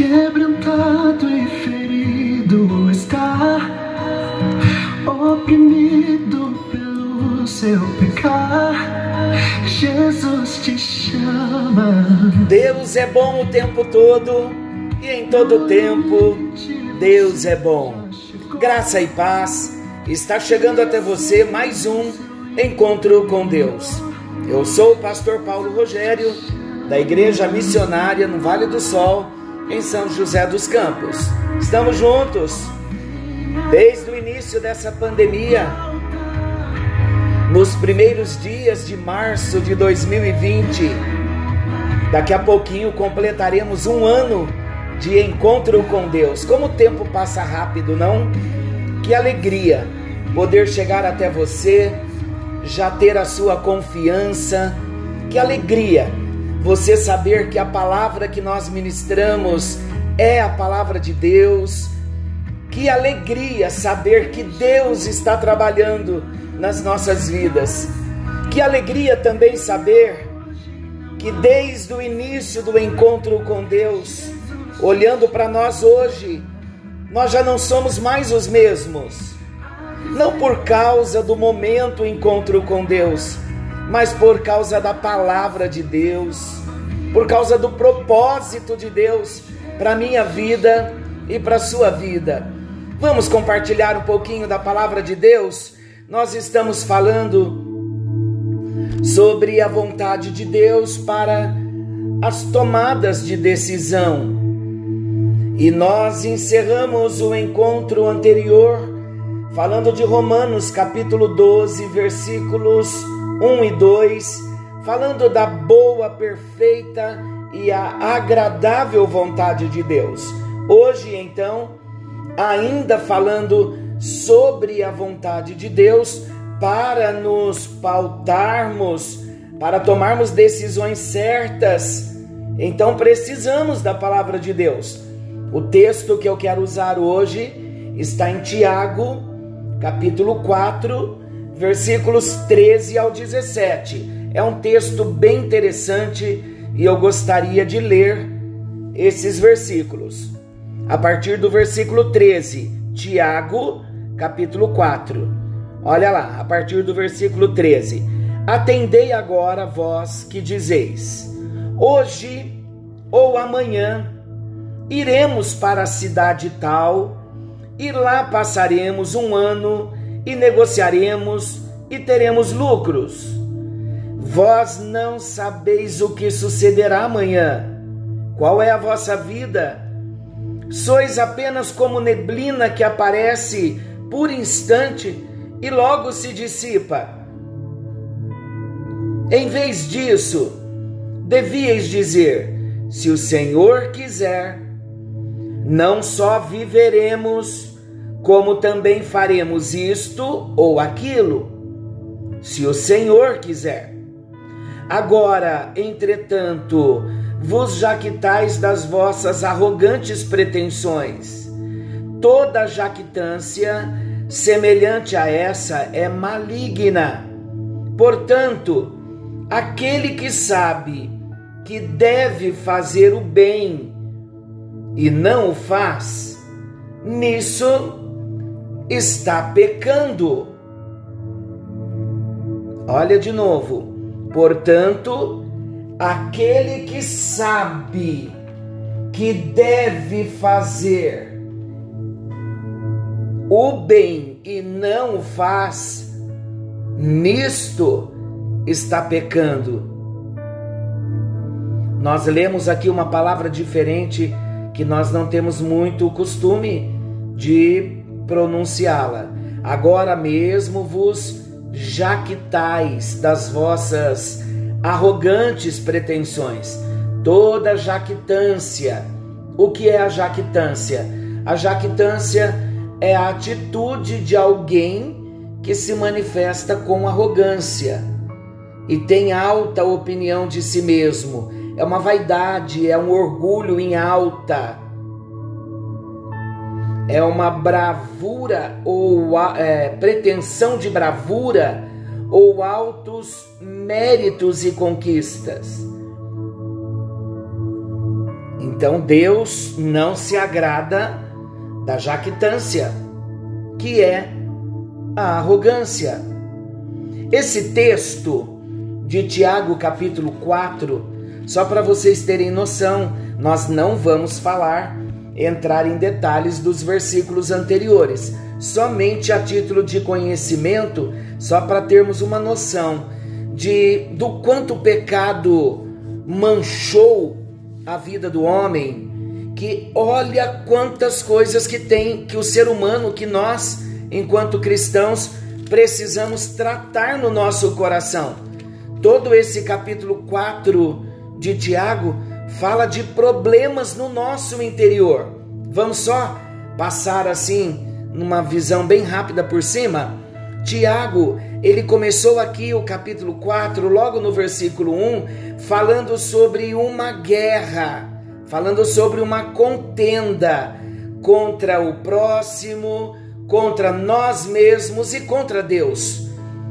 Quebrantado e ferido está, oprimido pelo seu pecar. Jesus te chama. Deus é bom o tempo todo e em todo tempo Deus é bom. Graça e paz. Está chegando até você mais um encontro com Deus. Eu sou o pastor Paulo Rogério, da Igreja Missionária no Vale do Sol, em São José dos Campos. Estamos juntos desde o início dessa pandemia. Nos primeiros dias de março de 2020, daqui a pouquinho completaremos um ano de encontro com Deus. Como o tempo passa rápido, não? Que alegria poder chegar até você já ter a sua confiança. Que alegria você saber que a palavra que nós ministramos é a palavra de Deus. Que alegria saber que Deus está trabalhando nas nossas vidas. Que alegria também saber que desde o início do encontro com Deus, olhando para nós hoje, nós já não somos mais os mesmos não por causa do momento encontro com Deus, mas por causa da palavra de Deus, por causa do propósito de Deus para minha vida e para sua vida. Vamos compartilhar um pouquinho da palavra de Deus? Nós estamos falando sobre a vontade de Deus para as tomadas de decisão. E nós encerramos o encontro anterior falando de Romanos capítulo 12, versículos 1 e 2, falando da boa, perfeita e a agradável vontade de Deus. Hoje, então, ainda falando sobre a vontade de Deus para nos pautarmos, para tomarmos decisões certas. Então precisamos da palavra de Deus. O texto que eu quero usar hoje está em Tiago, capítulo 4, versículos 13 ao 17. É um texto bem interessante e eu gostaria de ler esses versículos. A partir do versículo 13, Tiago, capítulo 4. Olha lá, a partir do versículo 13. Atendei agora vós que dizeis: Hoje ou amanhã iremos para a cidade tal e lá passaremos um ano e negociaremos e teremos lucros. Vós não sabeis o que sucederá amanhã. Qual é a vossa vida? Sois apenas como neblina que aparece por instante e logo se dissipa. Em vez disso, devíeis dizer: se o Senhor quiser, não só viveremos, como também faremos isto ou aquilo, se o Senhor quiser. Agora, entretanto, vos jaquitais das vossas arrogantes pretensões. Toda jactância semelhante a essa é maligna. Portanto, aquele que sabe que deve fazer o bem e não o faz, nisso está pecando. Olha de novo. Portanto, aquele que sabe que deve fazer o bem e não o faz, nisto está pecando. Nós lemos aqui uma palavra diferente que nós não temos muito costume de pronunciá-la. Agora mesmo vos jactais das vossas arrogantes pretensões. Toda jactância. O que é a jactância? A jactância é a atitude de alguém que se manifesta com arrogância e tem alta opinião de si mesmo. É uma vaidade, é um orgulho em alta é uma bravura ou é, pretensão de bravura ou altos méritos e conquistas. Então Deus não se agrada da jactância, que é a arrogância. Esse texto de Tiago, capítulo 4, só para vocês terem noção, nós não vamos falar, entrar em detalhes dos versículos anteriores, somente a título de conhecimento, só para termos uma noção de do quanto o pecado manchou a vida do homem, que olha quantas coisas que tem que o ser humano, que nós, enquanto cristãos, precisamos tratar no nosso coração. Todo esse capítulo 4 de Tiago fala de problemas no nosso interior. Vamos só passar assim numa visão bem rápida por cima. Tiago, ele começou aqui o capítulo 4, logo no versículo 1, falando sobre uma guerra, falando sobre uma contenda contra o próximo, contra nós mesmos e contra Deus.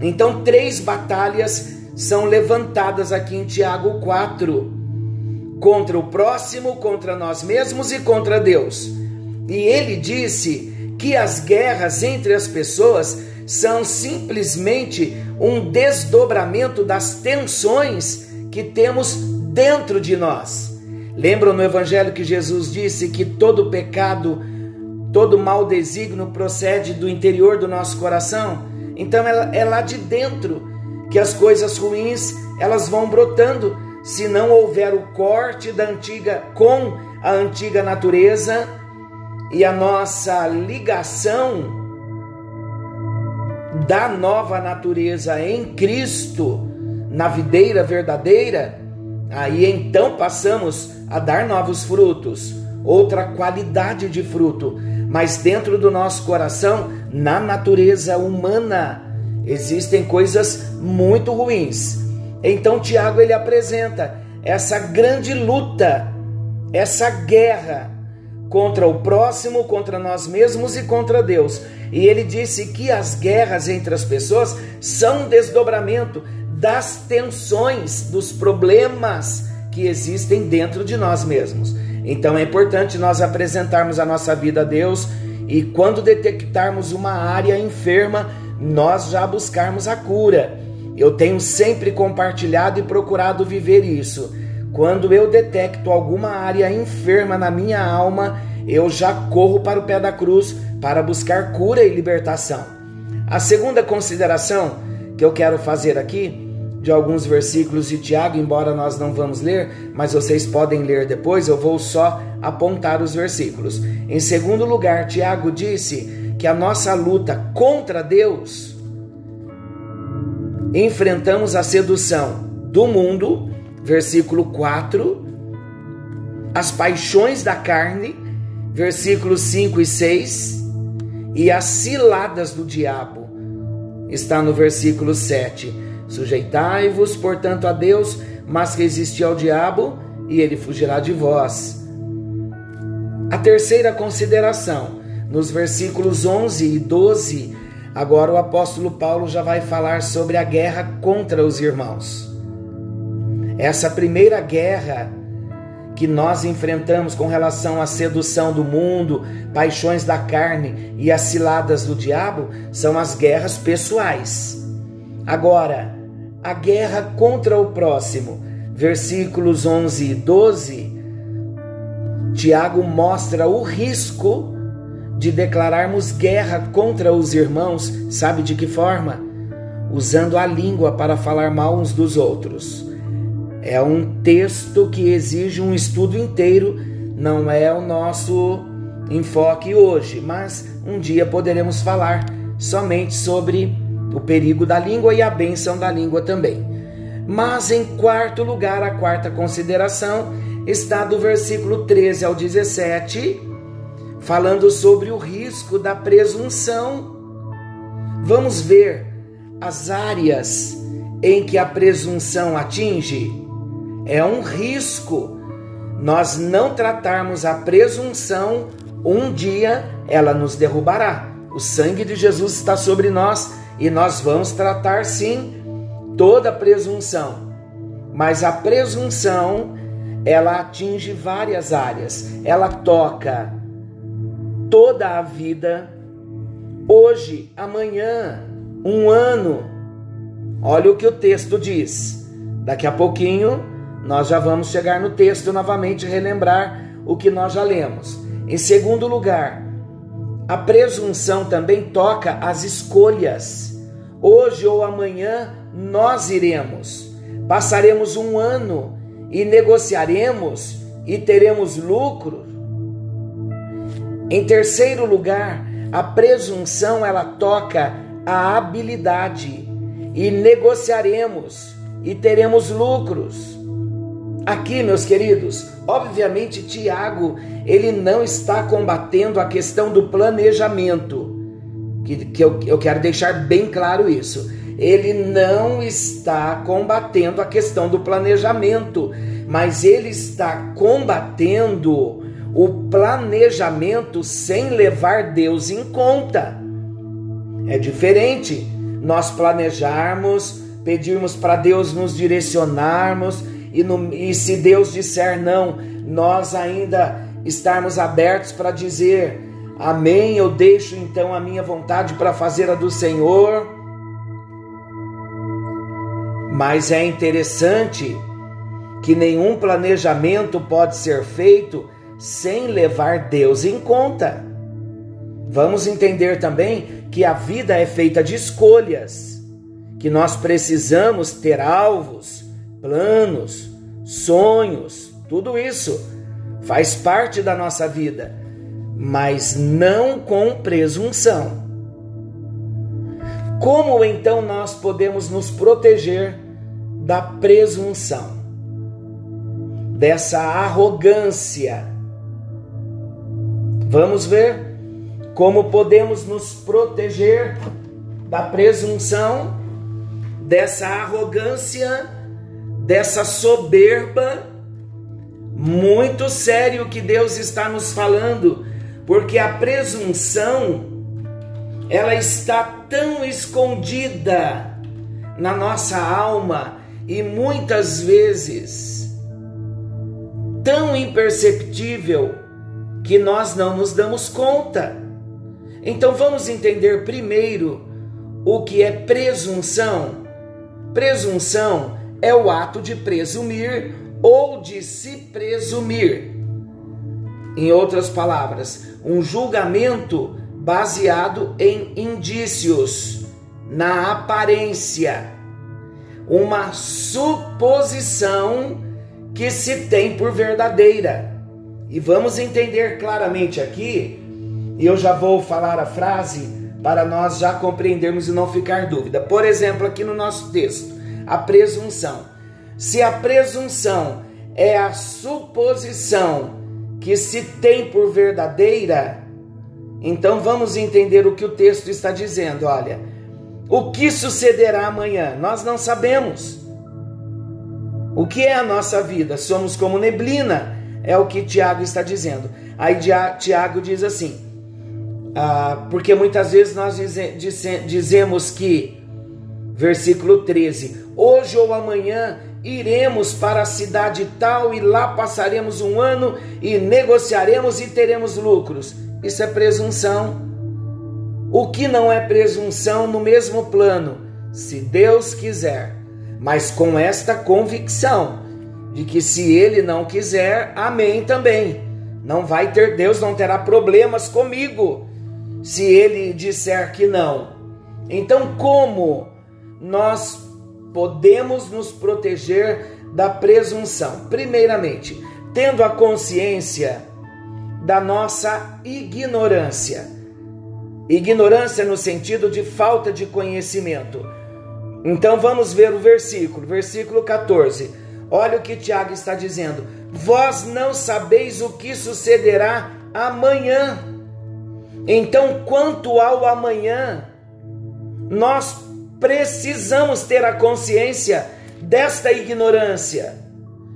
Então, três batalhas são levantadas aqui em Tiago 4: contra o próximo, contra nós mesmos e contra Deus. E ele disse que as guerras entre as pessoas são simplesmente um desdobramento das tensões que temos dentro de nós. Lembram no Evangelho que Jesus disse que todo pecado, todo mau desígnio procede do interior do nosso coração? Então é, é lá de dentro que as coisas ruins elas vão brotando se não houver o corte da antiga com a antiga natureza e a nossa ligação da nova natureza em Cristo, na videira verdadeira, aí então passamos a dar novos frutos, outra qualidade de fruto, mas dentro do nosso coração, na natureza humana, existem coisas muito ruins. Então Tiago ele apresenta essa grande luta, essa guerra contra o próximo, contra nós mesmos e contra Deus. E ele disse que as guerras entre as pessoas são um desdobramento das tensões, dos problemas que existem dentro de nós mesmos. Então é importante nós apresentarmos a nossa vida a Deus e quando detectarmos uma área enferma, nós já buscarmos a cura. Eu tenho sempre compartilhado e procurado viver isso. Quando eu detecto alguma área enferma na minha alma, eu já corro para o pé da cruz para buscar cura e libertação. A segunda consideração que eu quero fazer aqui, de alguns versículos de Tiago, embora nós não vamos ler, mas vocês podem ler depois, eu vou só apontar os versículos. Em segundo lugar, Tiago disse que a nossa luta contra Deus enfrentamos a sedução do mundo, versículo 4, as paixões da carne, versículos 5 e 6, e as ciladas do diabo, está no versículo 7. Sujeitai-vos, portanto, a Deus, mas resistir ao diabo, e ele fugirá de vós. A terceira consideração, nos versículos 11 e 12, Agora o apóstolo Paulo já vai falar sobre a guerra contra os irmãos. Essa primeira guerra que nós enfrentamos com relação à sedução do mundo, paixões da carne e as ciladas do diabo são as guerras pessoais. Agora, a guerra contra o próximo, versículos 11 e 12, Tiago mostra o risco de declararmos guerra contra os irmãos, sabe de que forma? Usando a língua para falar mal uns dos outros. É um texto que exige um estudo inteiro, não é o nosso enfoque hoje, mas um dia poderemos falar somente sobre o perigo da língua e a bênção da língua também. Mas em quarto lugar, a quarta consideração está do versículo 13 ao 17 falando sobre o risco da presunção. Vamos ver as áreas em que a presunção atinge. É um risco nós não tratarmos a presunção, um dia ela nos derrubará. O sangue de Jesus está sobre nós E nós vamos tratar sim toda presunção. Mas a presunção, ela atinge várias áreas. Ela toca toda a vida, hoje, amanhã, um ano. Olha o que o texto diz. Daqui a pouquinho nós já vamos chegar no texto novamente relembrar o que nós já lemos. Em segundo lugar, a presunção também toca as escolhas. Hoje ou amanhã nós iremos, passaremos um ano e negociaremos e teremos lucro. Em terceiro lugar, a presunção ela toca a habilidade e negociaremos e teremos lucros. Aqui, meus queridos, obviamente Tiago, ele não está combatendo a questão do planejamento, que, que eu, eu quero deixar bem claro isso. Ele não está combatendo a questão do planejamento, mas ele está combatendo o planejamento sem levar Deus em conta. É diferente nós planejarmos, pedirmos para Deus nos direcionarmos e, no, e se Deus disser não, nós ainda estarmos abertos para dizer amém. Eu deixo então a minha vontade para fazer a do Senhor. Mas é interessante que nenhum planejamento pode ser feito sem levar Deus em conta. Vamos entender também que a vida é feita de escolhas, que nós precisamos ter alvos, planos, sonhos, tudo isso faz parte da nossa vida, mas não com presunção. Como então nós podemos nos proteger da presunção, dessa arrogância? Vamos ver como podemos nos proteger da presunção, dessa arrogância dessa soberba. Muito sério que Deus está nos falando, porque a presunção ela está tão escondida na nossa alma e muitas vezes tão imperceptível que nós não nos damos conta. Então vamos entender primeiro o que é presunção. Presunção é o ato de presumir ou de se presumir. Em outras palavras, um julgamento baseado em indícios, na aparência, uma suposição que se tem por verdadeira. E vamos entender claramente aqui, e eu já vou falar a frase para nós já compreendermos e não ficar dúvida. Por exemplo, aqui no nosso texto, a presunção. Se a presunção é a suposição que se tem por verdadeira, então vamos entender o que o texto está dizendo. Olha, o que sucederá amanhã? Nós não sabemos. O que é a nossa vida? Somos como neblina, é o que Tiago está dizendo. Aí Tiago diz assim: ah, porque muitas vezes nós dize, dize, dizemos que Versículo 13: Hoje ou amanhã iremos para a cidade tal e lá passaremos um ano e negociaremos e teremos lucros. Isso é presunção. O que não é presunção no mesmo plano? Se Deus quiser, mas com esta convicção de que se Ele não quiser, amém também. Não vai ter Deus, não terá problemas comigo se Ele disser que não. Então, como nós podemos nos proteger da presunção. Primeiramente, tendo a consciência da nossa ignorância. Ignorância no sentido de falta de conhecimento. Então vamos ver o versículo, versículo 14. Olha o que Tiago está dizendo: Vós não sabeis o que sucederá amanhã. Então, quanto ao amanhã, nós precisamos ter a consciência desta ignorância.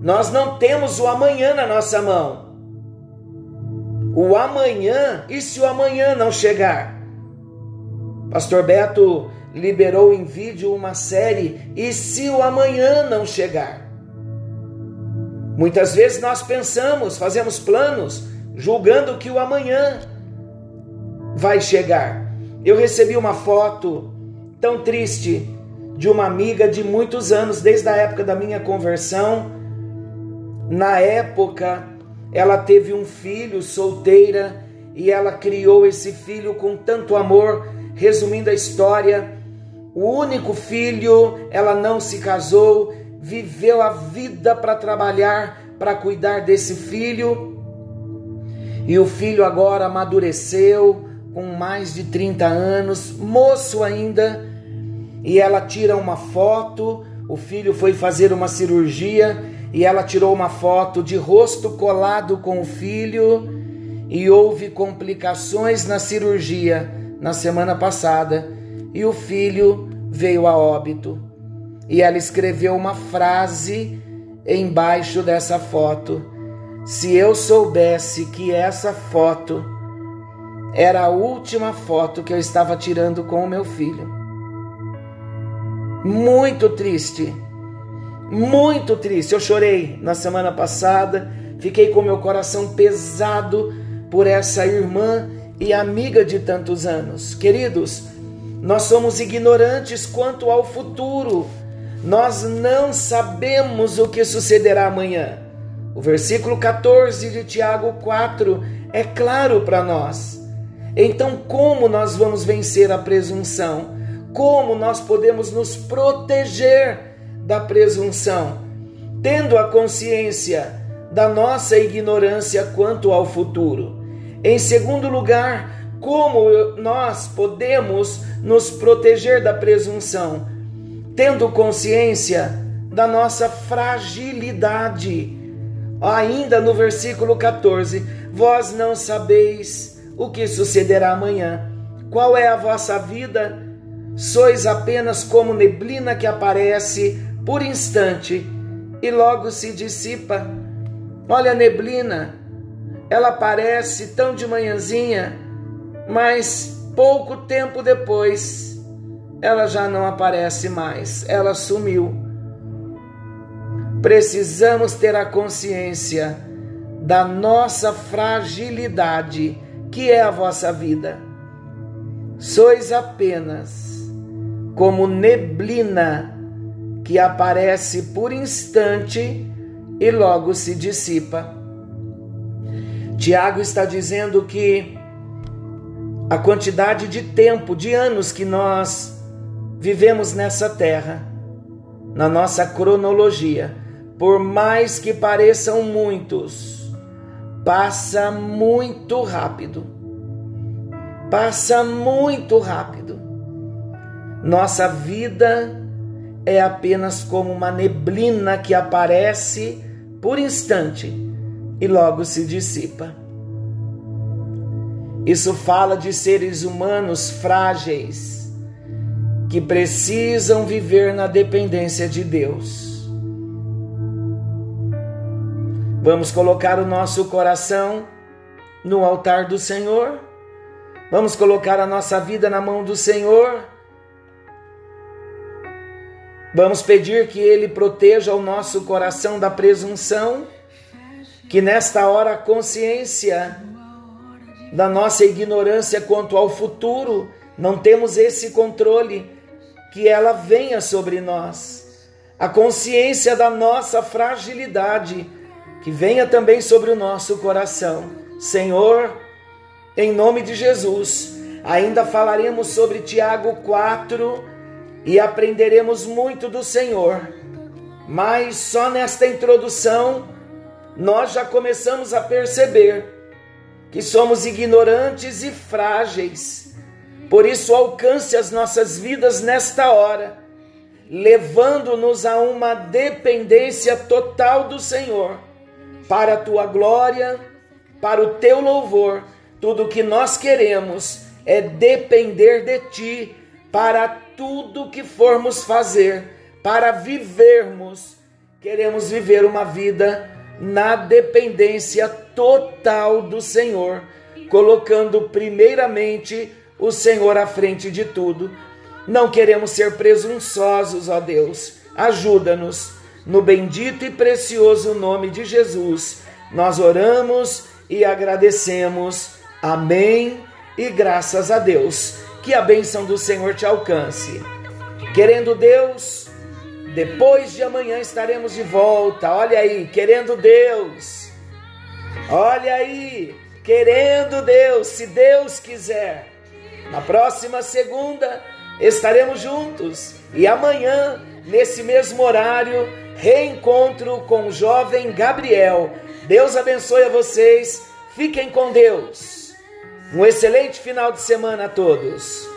Nós não temos o amanhã na nossa mão. O amanhã, e se o amanhã não chegar? Pastor Beto liberou em vídeo uma série E se o amanhã não chegar? Muitas vezes nós pensamos, fazemos planos, julgando que o amanhã vai chegar. Eu recebi uma foto tão triste de uma amiga de muitos anos, desde a época da minha conversão. Na época, ela teve um filho solteira e ela criou esse filho com tanto amor. Resumindo a história, o único filho, ela não se casou, viveu a vida para trabalhar, para cuidar desse filho. E o filho agora amadureceu, com mais de 30 anos, moço ainda, e ela tira uma foto. O filho foi fazer uma cirurgia e ela tirou uma foto de rosto colado com o filho e houve complicações na cirurgia na semana passada e o filho veio a óbito. E ela escreveu uma frase embaixo dessa foto. Se eu soubesse que essa foto era a última foto que eu estava tirando com o meu filho. Muito triste, muito triste. Eu chorei na semana passada, fiquei com meu coração pesado por essa irmã e amiga de tantos anos. Queridos, nós somos ignorantes quanto ao futuro. Nós não sabemos o que sucederá amanhã. O versículo 14 de Tiago 4 é claro para nós. Então, como nós vamos vencer a presunção? Como nós podemos nos proteger da presunção? Tendo a consciência da nossa ignorância quanto ao futuro. Em segundo lugar, como nós podemos nos proteger da presunção? Tendo consciência da nossa fragilidade. Ainda no versículo 14: Vós não sabeis o que sucederá amanhã. Qual é a vossa vida? Sois apenas como neblina que aparece por instante e logo se dissipa. Olha a neblina, ela aparece tão de manhãzinha, mas pouco tempo depois ela já não aparece mais, ela sumiu. Precisamos ter a consciência da nossa fragilidade, que é a vossa vida. Sois apenas como neblina que aparece por instante e logo se dissipa. Tiago está dizendo que a quantidade de tempo, de anos que nós vivemos nessa terra, na nossa cronologia, por mais que pareçam muitos, passa muito rápido. Passa muito rápido. Nossa vida é apenas como uma neblina que aparece por instante e logo se dissipa. Isso fala de seres humanos frágeis que precisam viver na dependência de Deus. Vamos colocar o nosso coração no altar do Senhor. Vamos colocar a nossa vida na mão do Senhor. Vamos pedir que Ele proteja o nosso coração da presunção que nesta hora a consciência da nossa ignorância quanto ao futuro, não temos esse controle, que ela venha sobre nós. A consciência da nossa fragilidade, que venha também sobre o nosso coração. Senhor, em nome de Jesus, ainda falaremos sobre Tiago 4 e aprenderemos muito do Senhor. Mas só nesta introdução, nós já começamos a perceber que somos ignorantes e frágeis. Por isso, alcance as nossas vidas nesta hora, levando-nos a uma dependência total do Senhor, para a tua glória, para o teu louvor. Tudo o que nós queremos é depender de ti para tudo que formos fazer, para vivermos. Queremos viver uma vida na dependência total do Senhor, colocando primeiramente o Senhor à frente de tudo. Não queremos ser presunçosos, ó Deus. Ajuda-nos. No bendito e precioso nome de Jesus, nós oramos e agradecemos. Amém e graças a Deus. Que a bênção do Senhor te alcance. Querendo Deus, depois de amanhã estaremos de volta. Olha aí, querendo Deus. Olha aí, querendo Deus, se Deus quiser. Na próxima segunda estaremos juntos e amanhã, nesse mesmo horário, reencontro com o jovem Gabriel. Deus abençoe a vocês. Fiquem com Deus. Um excelente final de semana a todos.